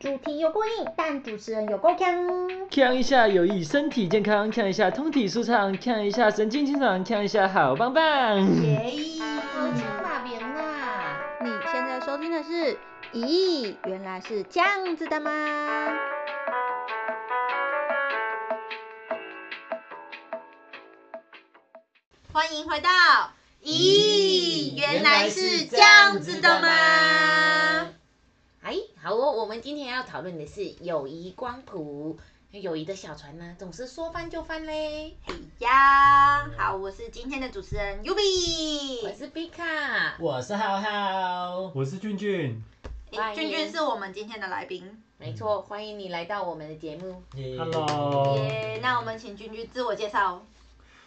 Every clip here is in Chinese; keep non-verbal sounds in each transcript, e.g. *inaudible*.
主题有过硬，但主持人有够强。强一下有益身体健康，强一下通体舒畅，强一下神经清爽，强一下好棒棒。耶！好强大边啊！你现在收听的是？咦，原来是这样子的吗？欢迎回到。咦，原来是这样子的吗？哎，好哦，我们今天要讨论的是友谊光谱。友谊的小船呢，总是说翻就翻嘞。嘿呀，好，我是今天的主持人 Yubi，我是 Bika，我是浩浩，我是俊俊。欸、俊俊是我们今天的来宾。没错，欢迎你来到我们的节目。Hello。耶，那我们请俊俊自我介绍。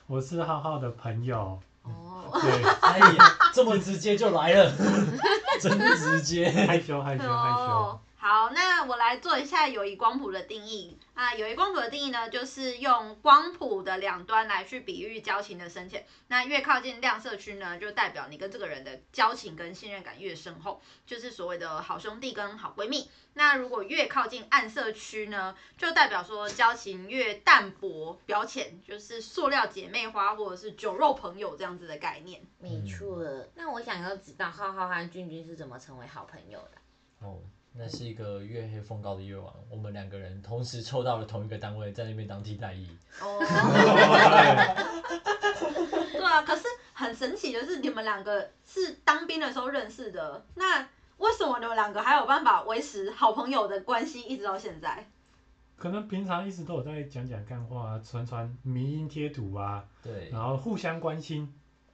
我是浩浩的朋友。哦。对，哎呀，*laughs* 这么直接就来了，*laughs* 真直接，害羞害羞害羞。好，那我来做一下友谊光谱的定义啊。友谊光谱的定义呢，就是用光谱的两端来去比喻交情的深浅。那越靠近亮色区呢，就代表你跟这个人的交情跟信任感越深厚，就是所谓的好兄弟跟好闺蜜。那如果越靠近暗色区呢，就代表说交情越淡薄表浅，就是塑料姐妹花或者是酒肉朋友这样子的概念。没错。那我想要知道浩浩和君君是怎么成为好朋友的？哦。那是一个月黑风高的夜晚，我们两个人同时抽到了同一个单位，在那边当替代役。哦。*laughs* 对啊，可是很神奇的是，你们两个是当兵的时候认识的，那为什么你们两个还有办法维持好朋友的关系一直到现在？可能平常一直都有在讲讲干话，传传迷因贴图啊。对。然后互相关心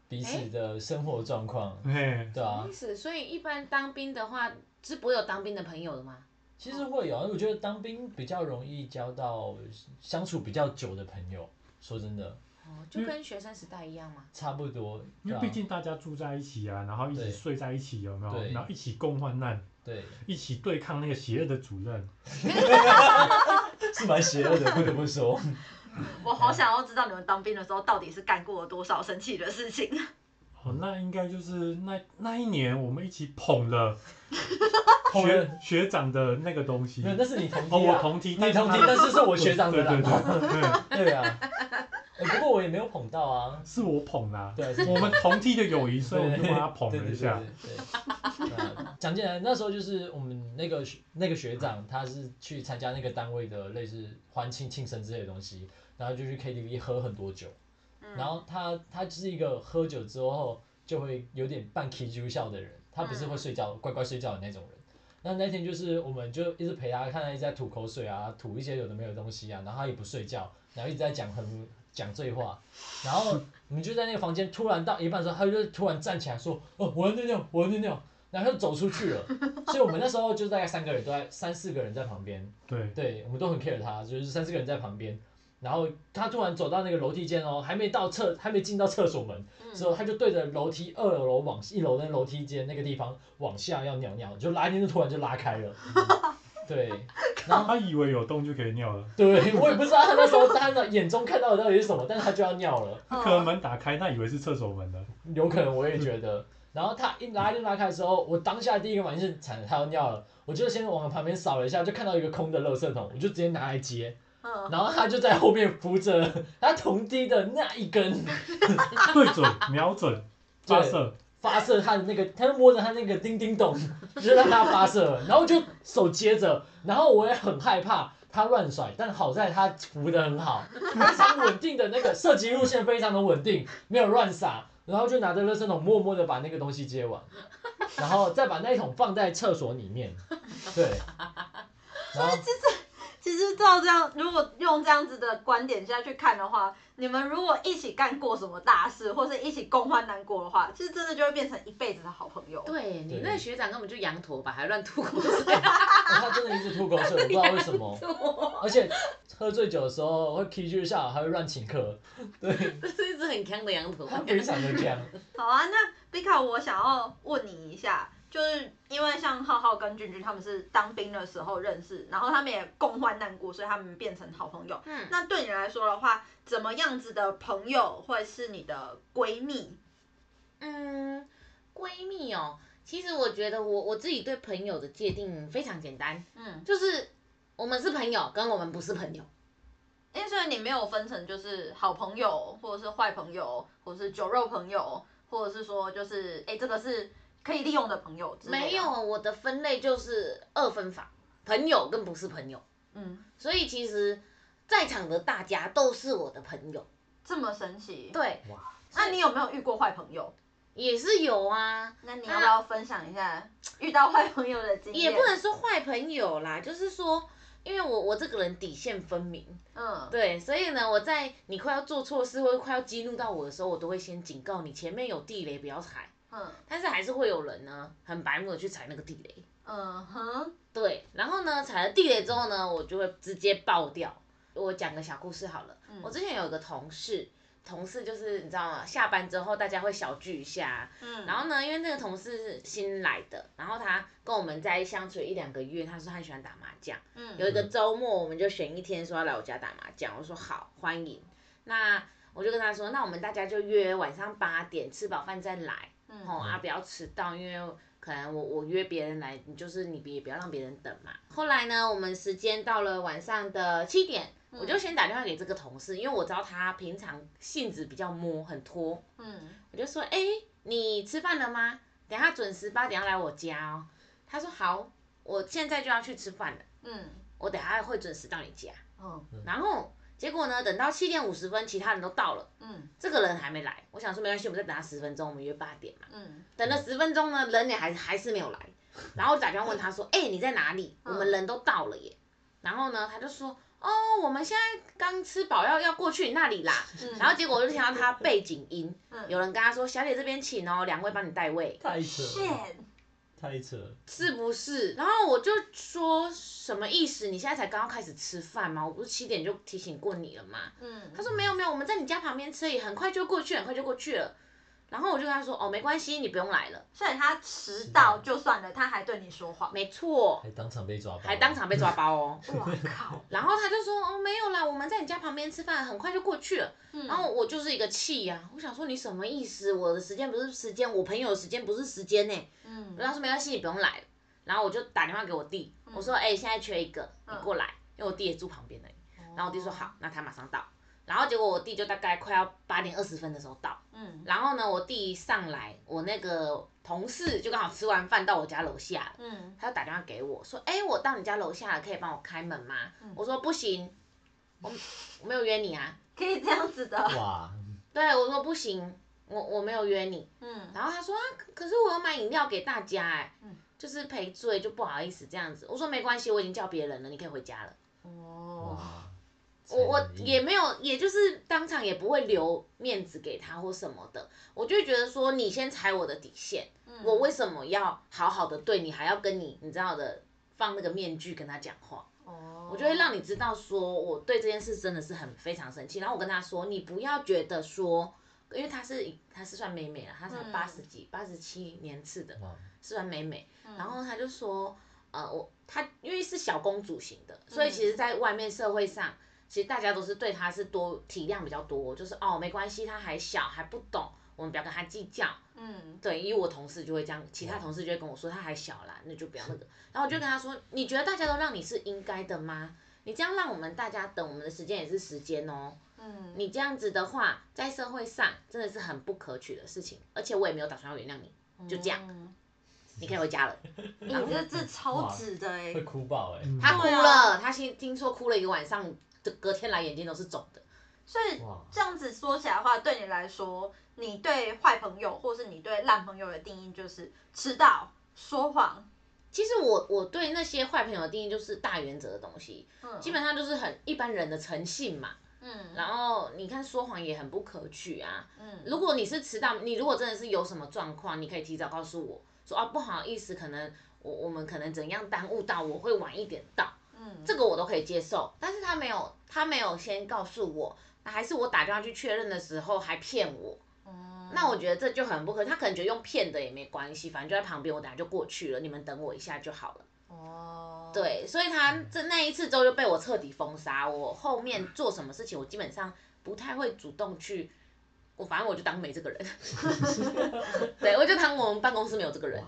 彼此的生活状况。嘿。对啊。所以一般当兵的话。是不会有当兵的朋友的吗？其实会有，因为我觉得当兵比较容易交到相处比较久的朋友。说真的，哦，就跟学生时代一样嘛。差不多，因为毕竟大家住在一起啊，然后一起睡在一起，有没有？然后一起共患难，对，一起对抗那个邪恶的主任，*laughs* 是蛮邪恶的，不得不说。*laughs* 我好想要知道你们当兵的时候到底是干过了多少生气的事情。哦，那应该就是那那一年我们一起捧了 *laughs* 学学长的那个东西。没有，那是你同梯哦，我同梯，你同梯，但是是我学长的。对对对 *laughs* 对啊。不过我也没有捧到啊，是我捧啦。对，我们同梯的友谊，所以我就帮他捧了一下。对。讲起来，那时候就是我们那个那个学长，他是去参加那个单位的类似欢庆庆生之类的东西，然后就去 KTV 喝很多酒。然后他他就是一个喝酒之后就会有点半起酒笑的人，他不是会睡觉乖乖睡觉的那种人。那那天就是我们就一直陪他，看他一直在吐口水啊，吐一些有的没有的东西啊，然后他也不睡觉，然后一直在讲很讲醉话。然后我们就在那个房间，突然到一半的时候，他就突然站起来说：“哦，我要尿尿，我要尿尿。”然后他就走出去了。*laughs* 所以我们那时候就大概三个人都在三四个人在旁边。对对，我们都很 care 他，就是三四个人在旁边。然后他突然走到那个楼梯间哦，还没到厕，还没进到厕所门，之后他就对着楼梯二楼往一楼的楼梯间那个地方往下要尿尿，就拉链就突然就拉开了，*laughs* 对，然后他以为有洞就可以尿了，对，我也不知道他那时候他的眼中看到的到底是什么，但是他就要尿了，*laughs* 可能门打开，他以为是厕所门的，有可能我也觉得，然后他一拉链拉开的时候，我当下第一个反应是惨了，他要尿了，我就先往旁边扫了一下，就看到一个空的垃圾桶，我就直接拿来接。然后他就在后面扶着他同梯的那一根，对准瞄准发射。发射他的那个，他就摸着他那个叮叮咚，就让他发射，然后就手接着，然后我也很害怕他乱甩，但好在他扶得很好，非常稳定的那个射击路线非常的稳定，没有乱撒，然后就拿着热身桶默默的把那个东西接完，然后再把那一桶放在厕所里面，对，*laughs* 然后。其实照这样，如果用这样子的观点下去看的话，你们如果一起干过什么大事，或是一起共患难过的话，其实真的就会变成一辈子的好朋友。对，你那学长根本就羊驼吧，还乱吐 *laughs* 口水。他真的一直吐口水，我不知道为什么。*laughs* 而且喝醉酒的时候会起居下，还会乱请客。对，*laughs* 这是一只很强的羊驼。他非常的强。好啊，那 Bika，我想要问你一下。就是因为像浩浩跟俊俊他们是当兵的时候认识，然后他们也共患难过，所以他们变成好朋友。嗯，那对你来说的话，怎么样子的朋友会是你的闺蜜？嗯，闺蜜哦，其实我觉得我我自己对朋友的界定非常简单，嗯，就是我们是朋友，跟我们不是朋友。因为所以你没有分成就是好朋友，或者是坏朋友，或者是酒肉朋友，或者是说就是哎这个是可以利用的朋友之类的。没有，我的分类就是二分法，朋友跟不是朋友。嗯，所以其实在场的大家都是我的朋友。这么神奇。对，哇，那你有没有遇过坏朋友？也是有啊。那你要不要分享一下遇到坏朋友的经验？也不能说坏朋友啦，就是说。因为我我这个人底线分明，嗯，对，所以呢，我在你快要做错事或者快要激怒到我的时候，我都会先警告你前面有地雷，不要踩。嗯，但是还是会有人呢，很白目的去踩那个地雷。嗯哼，对，然后呢，踩了地雷之后呢，我就会直接爆掉。我讲个小故事好了，嗯，我之前有一个同事。同事就是你知道吗？下班之后大家会小聚一下，嗯，然后呢，因为那个同事是新来的，然后他跟我们在相处一两个月，他说他喜欢打麻将，嗯，有一个周末我们就选一天说要来我家打麻将，我说好欢迎，那我就跟他说，那我们大家就约晚上八点吃饱饭再来，嗯，哦啊不要迟到，因为可能我我约别人来，你就是你别不要让别人等嘛。后来呢，我们时间到了晚上的七点。我就先打电话给这个同事，因为我知道他平常性子比较摸，很拖。嗯，我就说，哎、欸，你吃饭了吗？等下准时八点要来我家哦。他说好，我现在就要去吃饭了。嗯，我等下会准时到你家。嗯，然后结果呢，等到七点五十分，其他人都到了。嗯，这个人还没来。我想说没关系，我们再等他十分钟，我们约八点嘛。嗯，等了十分钟呢，人也还还是没有来。*laughs* 然后我打电话问他说，哎、欸，你在哪里？我们人都到了耶。然后呢，他就说。哦，我们现在刚吃饱，要要过去你那里啦。嗯、然后结果我就听到他背景音，嗯、有人跟他说：“小姐这边请哦，两位帮你带位。”太扯了，太扯了，是不是？然后我就说什么意思？你现在才刚刚开始吃饭吗？我不是七点就提醒过你了吗？嗯、他说没有没有，我们在你家旁边吃，也很快就过去，很快就过去了。然后我就跟他说，哦，没关系，你不用来了。所以他迟到就算了，他还对你说谎。没错。还当场被抓包。还当场被抓包哦。*laughs* 哇靠！*laughs* 然后他就说，哦，没有啦，我们在你家旁边吃饭，很快就过去了。嗯、然后我就是一个气呀、啊，我想说你什么意思？我的时间不是时间，我朋友的时间不是时间呢。嗯。然后说没关系，你不用来了。然后我就打电话给我弟，嗯、我说，哎、欸，现在缺一个，你过来，嗯、因为我弟也住旁边的。然后我弟说好，那他马上到。然后结果我弟就大概快要八点二十分的时候到，嗯，然后呢，我弟上来，我那个同事就刚好吃完饭到我家楼下，嗯，他就打电话给我说，哎，我到你家楼下了，可以帮我开门吗？嗯、我说不行，我我没有约你啊，可以这样子的，哇，*laughs* 对，我说不行，我我没有约你，嗯，然后他说啊，可是我要买饮料给大家，哎，嗯，就是赔罪就不好意思这样子，我说没关系，我已经叫别人了，你可以回家了，哦。我我也没有，也就是当场也不会留面子给他或什么的，我就觉得说你先踩我的底线，嗯、我为什么要好好的对你，还要跟你你知道的放那个面具跟他讲话？哦，我就会让你知道说我对这件事真的是很非常生气，然后我跟他说，你不要觉得说，因为他是他是算美美了，他才八十几八十七年次的，嗯、是算美美，然后他就说，呃，我他因为是小公主型的，所以其实在外面社会上。其实大家都是对他是多体谅比较多，就是哦没关系，他还小还不懂，我们不要跟他计较。嗯，对，因为我同事就会这样，其他同事就会跟我说他还小啦，那就不要那个。然后我就跟他说，你觉得大家都让你是应该的吗？你这样让我们大家等，我们的时间也是时间哦。嗯，你这样子的话，在社会上真的是很不可取的事情，而且我也没有打算要原谅你，就这样，你可以回家了。*laughs* 你这这超值的哎，会哭爆哎，他哭了，他先听说哭了一个晚上。隔天来眼睛都是肿的，所以这样子说起来的话，对你来说，你对坏朋友或是你对烂朋友的定义就是迟到、说谎。其实我我对那些坏朋友的定义就是大原则的东西，嗯，基本上就是很一般人的诚信嘛，嗯，然后你看说谎也很不可取啊，嗯，如果你是迟到，你如果真的是有什么状况，你可以提早告诉我说啊，不好意思，可能我我们可能怎样耽误到，我会晚一点到。嗯，这个我都可以接受，但是他没有，他没有先告诉我，那还是我打电话去确认的时候还骗我，嗯，那我觉得这就很不可，他可能觉得用骗的也没关系，反正就在旁边，我等下就过去了，你们等我一下就好了。哦，对，所以他这那一次之后就被我彻底封杀，我后面做什么事情，我基本上不太会主动去，我反正我就当没这个人，*laughs* 对，我就当我们办公室没有这个人。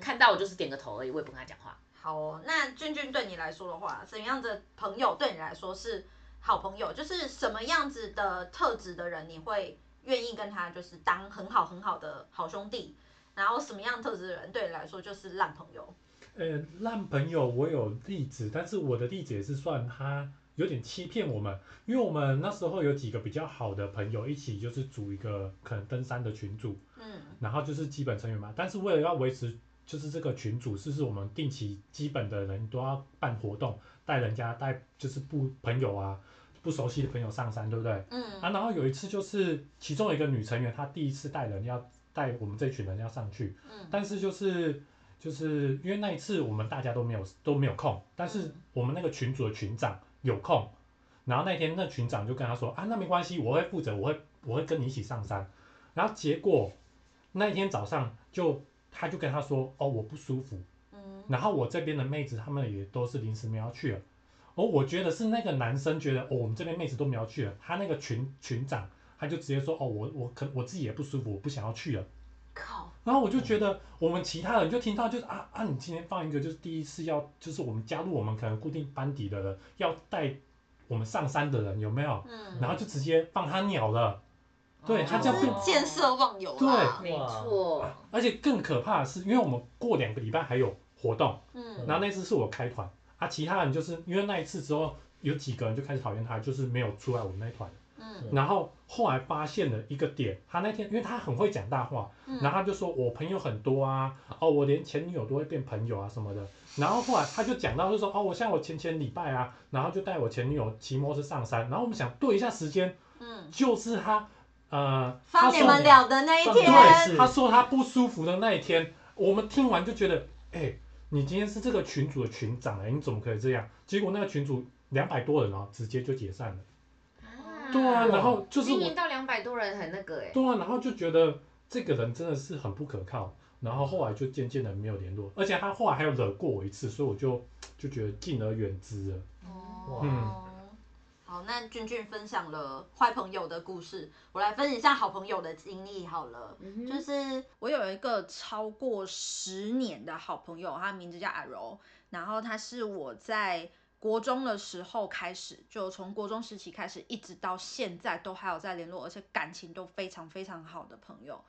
看到我就是点个头而已，我也不跟他讲话。好哦，那君君对你来说的话，什么样的朋友对你来说是好朋友？就是什么样子的特质的人，你会愿意跟他就是当很好很好的好兄弟？然后什么样特质的人对你来说就是烂朋友？呃，烂朋友我有例子，但是我的例子也是算他有点欺骗我们，因为我们那时候有几个比较好的朋友一起就是组一个可能登山的群组，嗯，然后就是基本成员嘛，但是为了要维持。就是这个群组，是是我们定期基本的人都要办活动，带人家带就是不朋友啊，不熟悉的朋友上山，对不对？嗯。啊，然后有一次就是其中一个女成员，她第一次带人要带我们这群人要上去，嗯。但是就是就是因为那一次我们大家都没有都没有空，但是我们那个群组的群长有空，然后那天那群长就跟他说啊，那没关系，我会负责，我会我会跟你一起上山。然后结果那一天早上就。他就跟他说：“哦，我不舒服。”嗯，然后我这边的妹子她们也都是临时没有去了。哦，我觉得是那个男生觉得，哦，我们这边妹子都没有去了。他那个群群长他就直接说：“哦，我我可我自己也不舒服，我不想要去了。”靠！然后我就觉得我们其他人就听到就是啊啊，你今天放一个就是第一次要就是我们加入我们可能固定班底的人要带我们上山的人有没有？嗯，然后就直接放他鸟了。对，他叫见色忘友。对，没错。而且更可怕的是，因为我们过两个礼拜还有活动，嗯，然后那次是我开团，啊，其他人就是因为那一次之后，有几个人就开始讨厌他，就是没有出来我们那团，嗯，然后后来发现了一个点，他那天因为他很会讲大话，然后他就说我朋友很多啊，哦，我连前女友都会变朋友啊什么的，然后后来他就讲到就说哦，我像我前前礼拜啊，然后就带我前女友骑摩托车上山，然后我们想对一下时间，嗯，就是他。呃，放你们了的那一天，对，他说他不舒服的那一天，我们听完就觉得，哎、欸，你今天是这个群主的群长哎、欸，你怎么可以这样？结果那个群主两百多人哦，直接就解散了。啊对啊，然后就是经营到两百多人很那个哎、欸。对啊，然后就觉得这个人真的是很不可靠，然后后来就渐渐的没有联络，而且他后来还有惹过我一次，所以我就就觉得敬而远之了。哦。嗯。好，那俊俊分享了坏朋友的故事，我来分享一下好朋友的经历好了。嗯、就是我有一个超过十年的好朋友，他名字叫阿柔，然后他是我在国中的时候开始，就从国中时期开始，一直到现在都还有在联络，而且感情都非常非常好的朋友。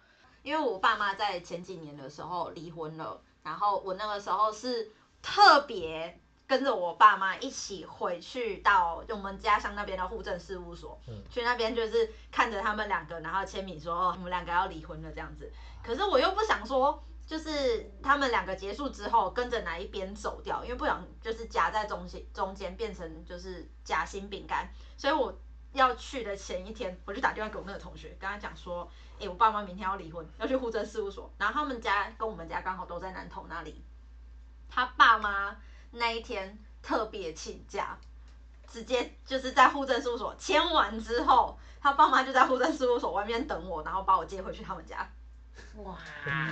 因为我爸妈在前几年的时候离婚了，然后我那个时候是特别。跟着我爸妈一起回去到我们家乡那边的户政事务所，嗯、去那边就是看着他们两个，然后签名说哦，我们两个要离婚了这样子。可是我又不想说，就是他们两个结束之后跟着哪一边走掉，因为不想就是夹在中间中间变成就是夹心饼干。所以我要去的前一天，我就打电话给我那个同学，跟他讲说，哎、欸，我爸妈明天要离婚，要去户政事务所，然后他们家跟我们家刚好都在南投那里，他爸妈。那一天特别请假，直接就是在户政事务所签完之后，他爸妈就在户政事务所外面等我，然后把我接回去他们家。哇！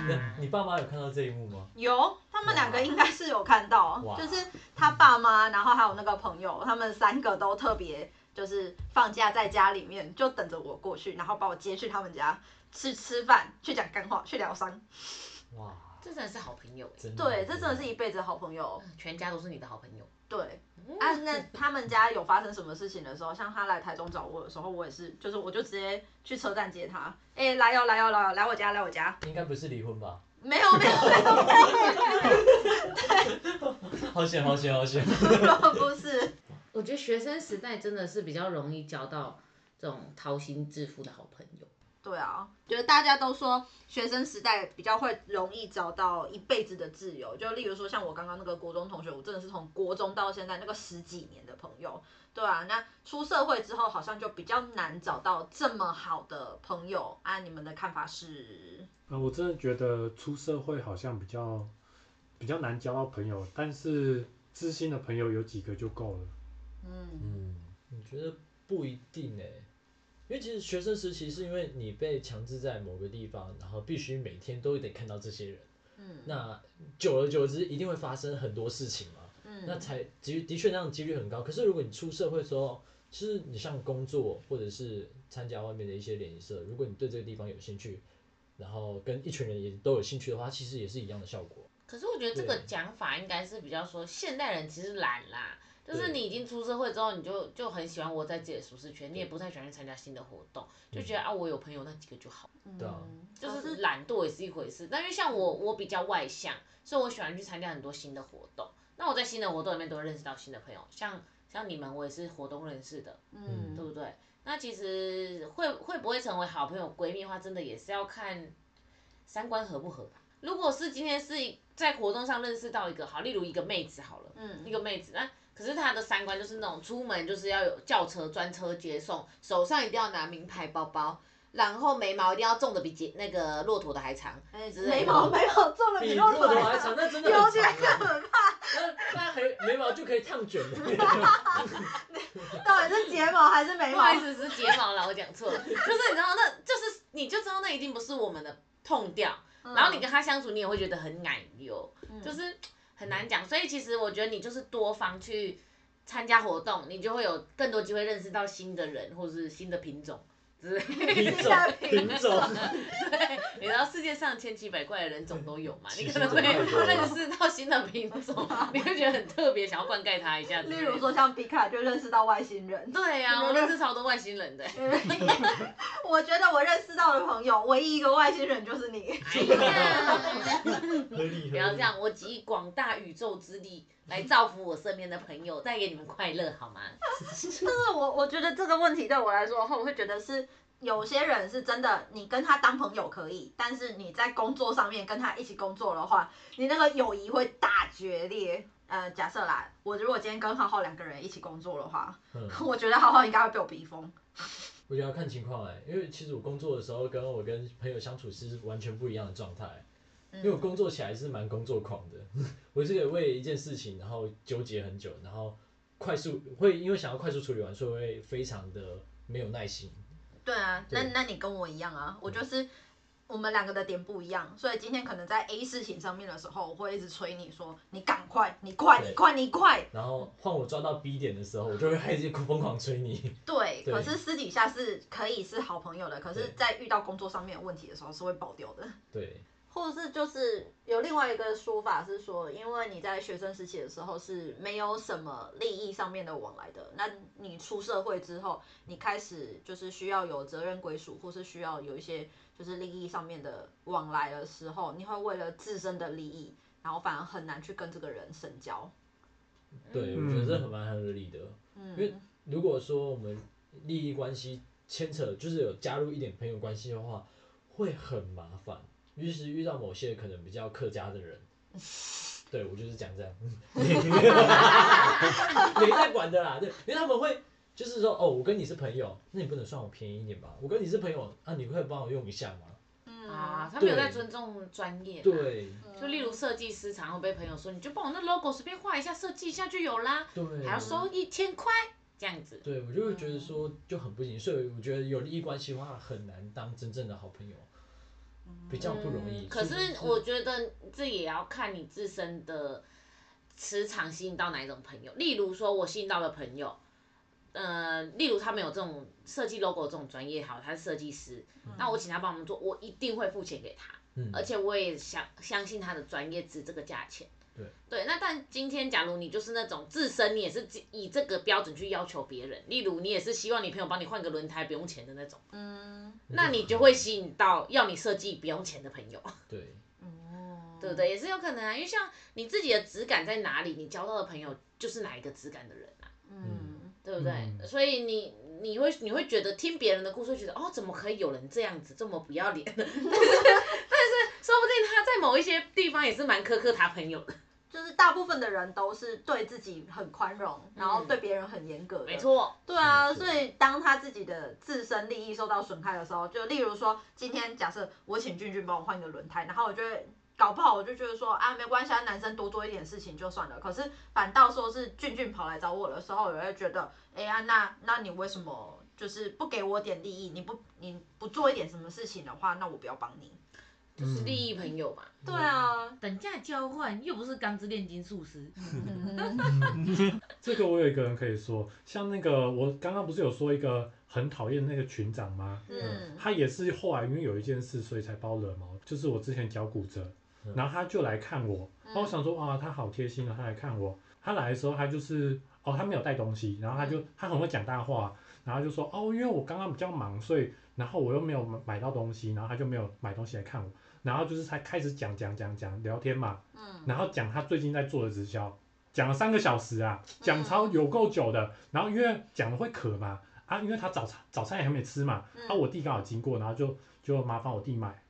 你你爸妈有看到这一幕吗？有，他们两个应该是有看到，就是他爸妈，然后还有那个朋友，他们三个都特别就是放假在家里面，就等着我过去，然后把我接去他们家去吃饭，去讲干话，去疗伤。哇！这真的是好朋友哎，对，这真的是一辈子好朋友，全家都是你的好朋友。对，啊，那他们家有发生什么事情的时候，像他来台中找我的时候，我也是，就是我就直接去车站接他，哎，来哟来哟来哟，来我家来我家。应该不是离婚吧？没有没有没有没有。对。*laughs* 好险好险好险。*laughs* 不是。我觉得学生时代真的是比较容易交到这种掏心置腹的好朋友。对啊，就是大家都说学生时代比较会容易找到一辈子的挚友，就例如说像我刚刚那个国中同学，我真的是从国中到现在那个十几年的朋友。对啊，那出社会之后好像就比较难找到这么好的朋友啊，你们的看法是？呃，我真的觉得出社会好像比较比较难交到朋友，但是知心的朋友有几个就够了。嗯嗯，我觉得不一定哎、欸。因为其实学生时期是因为你被强制在某个地方，然后必须每天都得看到这些人，嗯，那久而久之一定会发生很多事情嘛，嗯，那才的的确那样几率很高。可是如果你出社会之后，其实你像工作或者是参加外面的一些联谊社，如果你对这个地方有兴趣，然后跟一群人也都有兴趣的话，其实也是一样的效果。可是我觉得这个讲法应该是比较说，现代人其实懒啦，就是你已经出社会之后，你就就很喜欢窝在自己的舒适圈，你也不太喜欢去参加新的活动，就觉得啊，我有朋友那几个就好。对啊，就是懒惰也是一回事。但因为像我，我比较外向，所以我喜欢去参加很多新的活动。那我在新的活动里面都会认识到新的朋友，像像你们，我也是活动认识的，嗯，对不对？那其实会会不会成为好朋友闺蜜的话，真的也是要看三观合不合吧。如果是今天是在活动上认识到一个好，例如一个妹子好了，嗯，一个妹子，那可是他的三观就是那种出门就是要有轿车专车接送，手上一定要拿名牌包包，然后眉毛一定要种的比杰那个骆驼的还长，眉毛眉毛种的比骆驼还长，那真的有点可怕。那那眉眉毛就可以烫卷了。*laughs* 到底是睫毛还是眉毛？不好意思，是睫毛啦，我讲错了。就是你知道，那就是你就知道那一定不是我们的痛调。然后你跟他相处，你也会觉得很奶油，嗯、就是很难讲。所以其实我觉得你就是多方去参加活动，你就会有更多机会认识到新的人，或是新的品种。*laughs* 品种，品种，对，你知道世界上千奇百怪的人种都有嘛？你可能会认识到新的品种，*laughs* 你会觉得很特别，想要灌溉它一下。例如说像比卡就认识到外星人。对呀、啊，*laughs* 我认识超多外星人的。我觉得我认识到的朋友，唯一一个外星人就是你。不要这样，我集广大宇宙之力来造福我身边的朋友，带给你们快乐，好吗？*laughs* 但是我我觉得这个问题对我来说的话，我会觉得是。有些人是真的，你跟他当朋友可以，但是你在工作上面跟他一起工作的话，你那个友谊会大决裂。呃，假设啦，我如果今天跟浩浩两个人一起工作的话，嗯、*laughs* 我觉得浩浩应该会被我逼疯。我觉得要看情况哎，因为其实我工作的时候跟我跟朋友相处是完全不一样的状态，嗯、因为我工作起来是蛮工作狂的，*laughs* 我是个为一件事情然后纠结很久，然后快速会因为想要快速处理完，所以会非常的没有耐心。对啊，那那你跟我一样啊，我就是我们两个的点不一样，所以今天可能在 A 事情上面的时候，我会一直催你说，你赶快，你快，你快，你快。然后换我抓到 B 点的时候，我就会开始疯狂催你。*laughs* 对，可是私底下是可以是好朋友的，可是在遇到工作上面有问题的时候是会爆掉的。对。或者是就是有另外一个说法是说，因为你在学生时期的时候是没有什么利益上面的往来的，那你出社会之后，你开始就是需要有责任归属，或是需要有一些就是利益上面的往来的时候，你会为了自身的利益，然后反而很难去跟这个人深交。对，我觉得这很蛮合理的，嗯，因为如果说我们利益关系牵扯，就是有加入一点朋友关系的话，会很麻烦。于是遇到某些可能比较客家的人，*laughs* 对我就是讲这样，*laughs* 没在管的啦，对，因为他们会就是说，哦，我跟你是朋友，那你不能算我便宜一点吧？我跟你是朋友，啊，你会帮我用一下吗？嗯。啊，他们有在尊重专业，对，就例如设计师常会被朋友说，你就帮我那 logo 随便画一下，设计一下就有啦，对，还要收一千块这样子，对我就会觉得说就很不行，所以我觉得有利益关系的话很难当真正的好朋友。比较不容易，嗯、可是我觉得这也要看你自身的磁场吸引到哪一种朋友。例如说，我吸引到的朋友，呃，例如他们有这种设计 logo 这种专业，好，他是设计师，嗯、那我请他帮我们做，我一定会付钱给他，嗯、而且我也相相信他的专业值这个价钱。对，对，那但今天假如你就是那种自身你也是以这个标准去要求别人，例如你也是希望你朋友帮你换个轮胎不用钱的那种，嗯，那你就会吸引到要你设计不用钱的朋友。对，*laughs* 哦，对不对？也是有可能啊，因为像你自己的质感在哪里，你交到的朋友就是哪一个质感的人啊，嗯，对不对？嗯、所以你你会你会觉得听别人的故事，觉得哦，怎么可以有人这样子这么不要脸？但是但是说不定他在某一些地方也是蛮苛刻他朋友的。就是大部分的人都是对自己很宽容，然后对别人很严格的。没错。对啊，所以当他自己的自身利益受到损害的时候，就例如说，今天假设我请俊俊帮我换一个轮胎，然后我就会搞不好我就觉得说啊，没关系，啊，男生多做一点事情就算了。可是反倒说是俊俊跑来找我的时候，我会觉得，哎呀，那那你为什么就是不给我点利益？你不你不做一点什么事情的话，那我不要帮你。就是利益朋友嘛，嗯、对啊，等价交换又不是钢之炼金术师。*laughs* 这个我有一个人可以说，像那个我刚刚不是有说一个很讨厌那个群长吗？嗯，他也是后来因为有一件事，所以才把我惹毛。就是我之前脚骨折，然后他就来看我，然后我想说啊，他好贴心啊，他来看我。他来的时候，他就是哦，他没有带东西，然后他就他很会讲大话，然后就说哦，因为我刚刚比较忙，所以然后我又没有买到东西，然后他就没有买东西来看我。然后就是才开始讲讲讲讲聊天嘛，然后讲他最近在做的直销，讲了三个小时啊，讲超有够久的。然后因为讲了会渴嘛，啊，因为他早餐早餐也还没吃嘛，啊，我弟刚好经过，然后就就麻烦我弟买，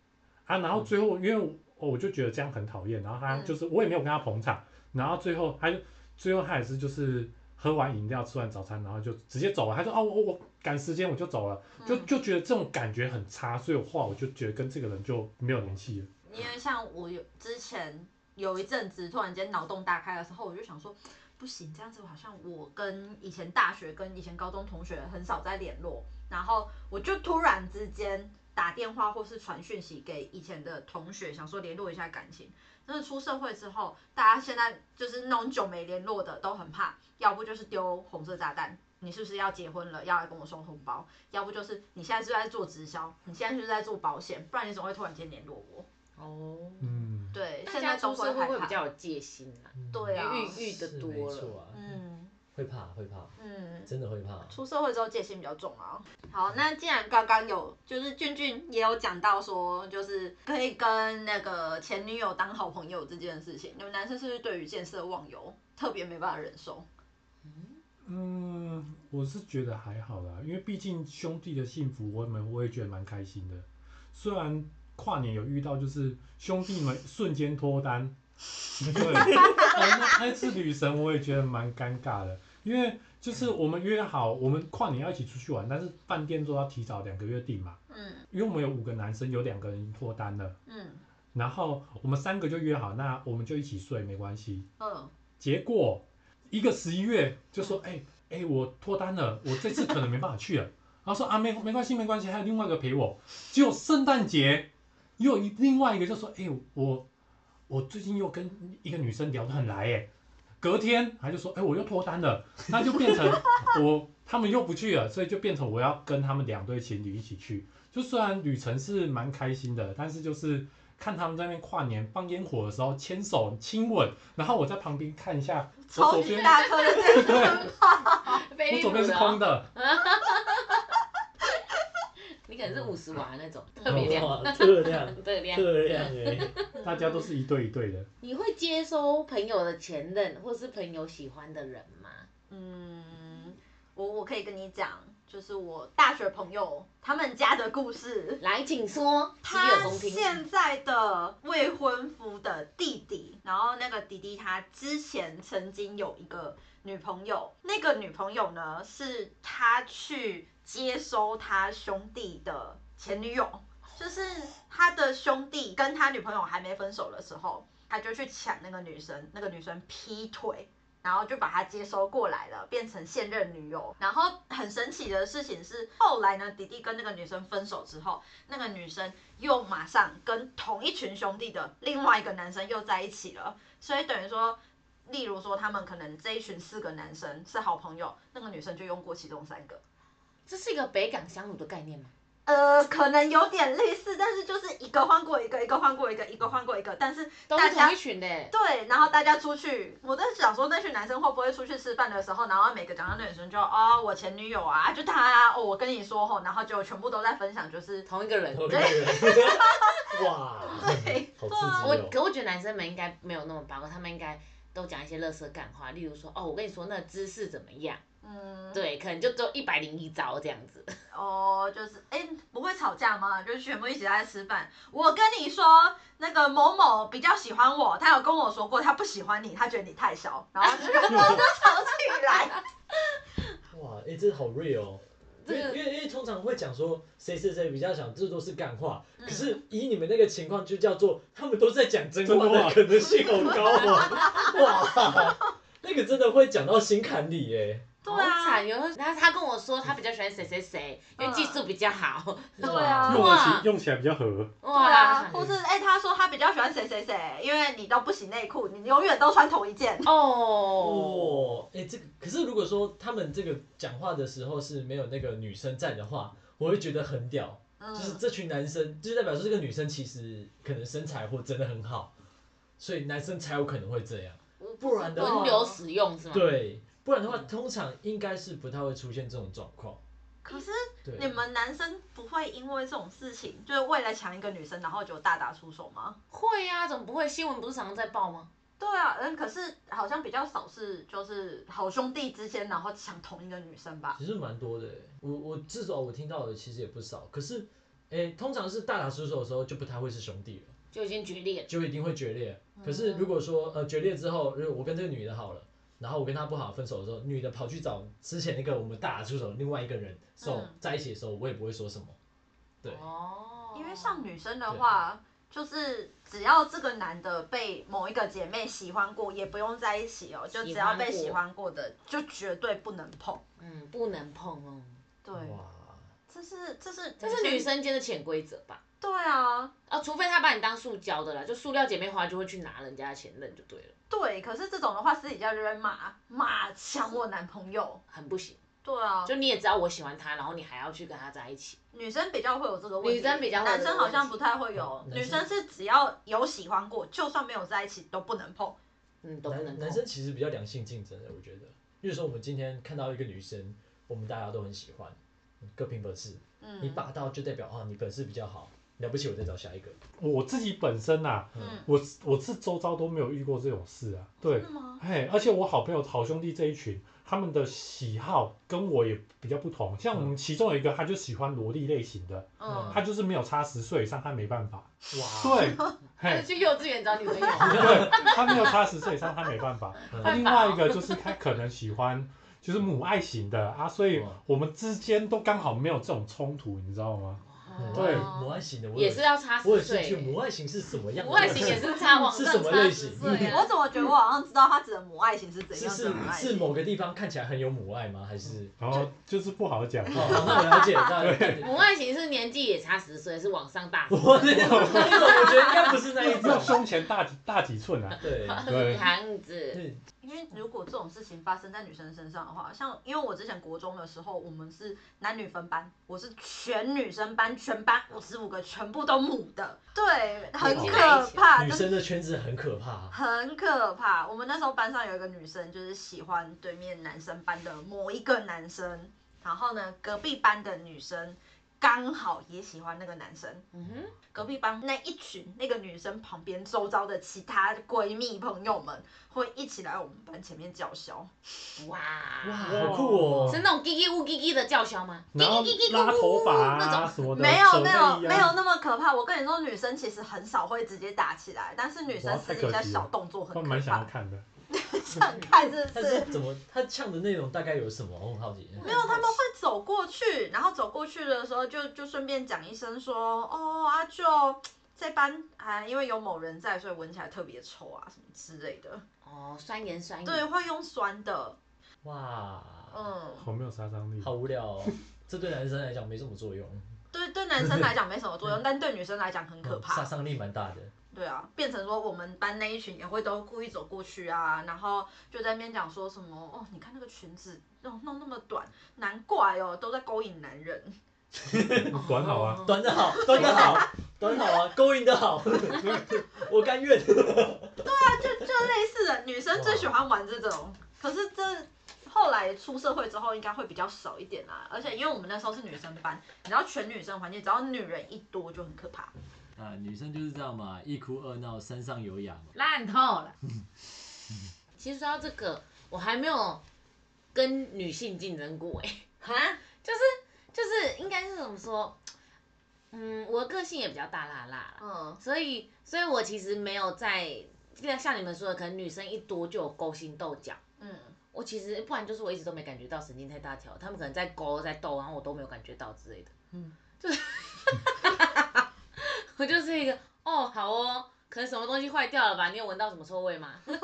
啊，然后最后因为我我就觉得这样很讨厌，然后他就是我也没有跟他捧场，然后最后他就最后他也是就是喝完饮料吃完早餐，然后就直接走了。他说哦，我我赶时间我就走了，就就觉得这种感觉很差，所以我后来我就觉得跟这个人就没有联系了。因为像我有之前有一阵子突然间脑洞大开的时候，我就想说不行，这样子好像我跟以前大学跟以前高中同学很少在联络，然后我就突然之间打电话或是传讯息给以前的同学，想说联络一下感情。但是出社会之后，大家现在就是那种久没联络的都很怕，要不就是丢红色炸弹，你是不是要结婚了，要来跟我送红包？要不就是你现在是在做直销，你现在是在做保险，不然你怎么会突然间联络我。哦，嗯，对，现在出社会会比较有戒心啊，对啊，遇遇的多了，嗯。会怕，会怕，嗯，真的会怕。出社会之后戒心比较重啊。好，那既然刚刚有，就是俊俊也有讲到说，就是可以跟那个前女友当好朋友这件事情，你们男生是不是对于见色忘友特别没办法忍受？嗯，我是觉得还好啦，因为毕竟兄弟的幸福，我们我也觉得蛮开心的。虽然跨年有遇到，就是兄弟们瞬间脱单。*laughs* 对，那那次女神我也觉得蛮尴尬的，因为就是我们约好，我们跨年要一起出去玩，但是饭店都要提早两个月订嘛。嗯。因为我们有五个男生，有两个人脱单了。嗯。然后我们三个就约好，那我们就一起睡没关系。嗯。结果一个十一月就说，哎、哎、我脱单了，我这次可能没办法去了。*laughs* 然后说啊，没没关系没关系，还有另外一个陪我。结果圣诞节又一另外一个就说，哎、我。我最近又跟一个女生聊得很来诶，隔天他就说，哎，我又脱单了，那就变成 *laughs* 我他们又不去了，所以就变成我要跟他们两对情侣一起去。就虽然旅程是蛮开心的，但是就是看他们在那边跨年放烟火的时候牵手亲吻，然后我在旁边看一下，我左边，大颗的对，对，我左边是空的。你可能是五十瓦那种，特别亮，*laughs* 特亮，特亮，特亮诶！*laughs* 大家都是一对一对的。你会接收朋友的前任或是朋友喜欢的人吗？嗯，我我可以跟你讲，就是我大学朋友他们家的故事。来，请说。他现在的未婚夫的弟弟，然后那个弟弟他之前曾经有一个女朋友，那个女朋友呢是他去。接收他兄弟的前女友，就是他的兄弟跟他女朋友还没分手的时候，他就去抢那个女生，那个女生劈腿，然后就把他接收过来了，变成现任女友。然后很神奇的事情是，后来呢，弟弟跟那个女生分手之后，那个女生又马上跟同一群兄弟的另外一个男生又在一起了。所以等于说，例如说他们可能这一群四个男生是好朋友，那个女生就用过其中三个。这是一个北港香炉的概念吗？呃，可能有点类似，但是就是一个换过一个，一个换过一个，一个换过一个，但是大家都是一群的。对，然后大家出去，我在想说那群男生会不会出去吃饭的时候，然后每个讲到那女生就哦，我前女友啊，就他啊，哦，我跟你说吼，然后就全部都在分享，就是同一个人。同一个人。*laughs* 哇，对，好刺激哦。我可我觉得男生们应该没有那么八卦，他们应该都讲一些垃圾干话，例如说哦，我跟你说那姿势怎么样。嗯，对，可能就只有一百零一招这样子。哦，就是，哎，不会吵架吗？就是全部一起在吃饭。我跟你说，那个某某比较喜欢我，他有跟我说过，他不喜欢你，他觉得你太小，然后就吵起来。*laughs* 哇，哎，这好 real 哦。因为因为因为通常会讲说谁谁谁比较小，这都是干话。可是以你们那个情况，就叫做他们都在讲真话的可能性好高哦。哇，那个真的会讲到心坎里耶。对啊，有他他跟我说他比较喜欢谁谁谁，因为技术比较好。*laughs* 对啊，用起用起来比较合。哇，或是哎，他说他比较喜欢谁谁谁，因为你都不洗内裤，你永远都穿同一件。哦。哎，这个可是如果说他们这个讲话的时候是没有那个女生在的话，我会觉得很屌。就是这群男生，就代表说这个女生其实可能身材或真的很好。所以男生才有可能会这样。不然的话，轮流使用是吗？对，不然的话，通常应该是不太会出现这种状况。可是你们男生不会因为这种事情，就是为了抢一个女生，然后就大打出手吗？会呀、啊，怎么不会？新闻不是常常在报吗？对啊，嗯，可是好像比较少是就是好兄弟之间，然后抢同一个女生吧。其实蛮多的，我我至少我听到的其实也不少。可是，诶，通常是大打出手的时候，就不太会是兄弟了，就已经决裂，就一定会决裂。可是如果说呃决裂之后，如果我跟这个女的好了。然后我跟他不好分手的时候，女的跑去找之前那个我们大打出手的另外一个人，所、嗯、在一起的时候，我也不会说什么。对，哦，因为像女生的话，就是只要这个男的被某一个姐妹喜欢过，也不用在一起哦，就只要被喜欢过的，就绝对不能碰。嗯，不能碰哦。对，哇，这是这是这是女生间的潜规则吧？对啊，啊，除非他把你当塑胶的啦，就塑料姐妹花就会去拿人家的前任就对了。对，可是这种的话，私底下就会骂骂抢我男朋友，很不行。对啊，就你也知道我喜欢他，然后你还要去跟他在一起。女生比较会有这个问题，女生比较男生好像不太会有。女生是只要有喜欢过，就算没有在一起都不能碰。嗯，都不能碰。男生其实比较良性竞争的，我觉得。比如说我们今天看到一个女生，我们大家都很喜欢，各凭本事。嗯。你霸道就代表啊，你本事比较好。了不起，我再找下一个。我自己本身啊，嗯、我我是周遭都没有遇过这种事啊。对，真的吗？嘿，而且我好朋友、好兄弟这一群，他们的喜好跟我也比较不同。像我们其中有一个，他就喜欢萝莉类型的，嗯，他就是没有差十岁以上，他没办法。哇，对，*laughs* 嘿，去幼稚园找女朋友。对，他没有差十岁以上，他没办法。他另外一个就是他可能喜欢就是母爱型的啊，所以我们之间都刚好没有这种冲突，你知道吗？对，母爱型的我也是要差十岁。母爱型是什么样？母爱型也是差往上差十岁。我怎么觉得我好像知道他指的母爱型是怎样？是是某个地方看起来很有母爱吗？还是？然后就是不好讲。哦，那我了解，那对。母爱型是年纪也差十岁，是往上大。我那种，我觉得应该不是那一种。*laughs* 胸前大大几寸啊？对对。*laughs* 这样子。因为如果这种事情发生在女生身上的话，像因为我之前国中的时候，我们是男女分班，我是全女生班，全班五十五个全部都母的，对，很可怕。女生的圈子很可怕，很可怕。我们那时候班上有一个女生，就是喜欢对面男生班的某一个男生，然后呢，隔壁班的女生。刚好也喜欢那个男生，嗯哼，隔壁班那一群那个女生旁边周遭的其他闺蜜朋友们会一起来我们班前面叫嚣，哇哇，好酷哦！是那种叽叽呜叽叽的叫嚣吗？然后拉头发啊那种，没有没有没有那么可怕。我跟你说，女生其实很少会直接打起来，但是女生私底下小动作很可怕。蛮想要看的。*laughs* 想看是不是？是怎么？他唱的内容大概有什么？我很好奇。没有，他们会走过去，然后走过去的时候就就顺便讲一声说：“哦，阿舅这班啊，因为有某人在，所以闻起来特别臭啊，什么之类的。”哦，酸言酸语。对，会用酸的。哇。嗯。好没有杀伤力。好无聊哦。这对男生来讲没什么作用。对，对男生来讲没什么作用，但对女生来讲很可怕。杀伤力蛮大的。对啊，变成说我们班那一群也会都故意走过去啊，然后就在那边讲说什么哦，你看那个裙子弄弄那么短，难怪哦，都在勾引男人。*laughs* 短好啊，*laughs* 短的好，短的好，*laughs* 短好啊，勾引的好，我甘愿。对啊，就就类似的，女生最喜欢玩这种，可是这后来出社会之后应该会比较少一点啦，而且因为我们那时候是女生班，你知道全女生环境，只要女人一多就很可怕。啊，女生就是这样嘛，一哭二闹三上有氧嘛，烂透了。其实说到这个，我还没有跟女性竞争过哎，哈，就是就是应该是怎么说？嗯，我的个性也比较大辣辣啦，嗯，所以所以我其实没有在，像你们说的，可能女生一多就有勾心斗角，嗯，我其实不然就是我一直都没感觉到神经太大条，他们可能在勾在斗，然后我都没有感觉到之类的，嗯，就是。*laughs* 我就是一个哦，好哦，可能什么东西坏掉了吧？你有闻到什么臭味吗？我可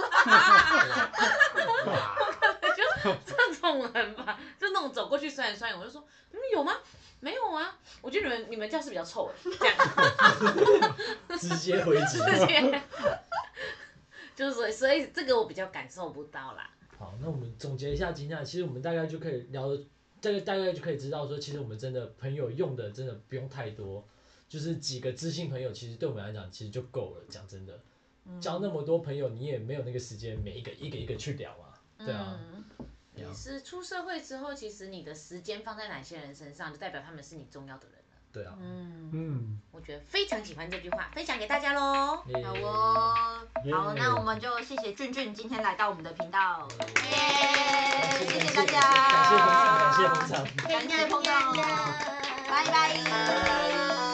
能就这种人吧，就那种走过去酸言酸语，我就说，嗯，有吗？没有啊，我觉得你们你们教室比较臭哎，这样，直接回击，直接，*laughs* 就是所以所以这个我比较感受不到啦。好，那我们总结一下今天，其实我们大概就可以聊，这个大概就可以知道说，其实我们真的朋友用的真的不用太多。就是几个知心朋友，其实对我们来讲，其实就够了。讲真的，交那么多朋友，你也没有那个时间每一个一个一个去聊啊，对啊。也是出社会之后，其实你的时间放在哪些人身上，就代表他们是你重要的人了。对啊。嗯嗯，我觉得非常喜欢这句话，分享给大家喽。好哦，好，那我们就谢谢俊俊今天来到我们的频道，耶，谢谢大家，感谢捧场，感谢捧场，感谢捧场，拜拜。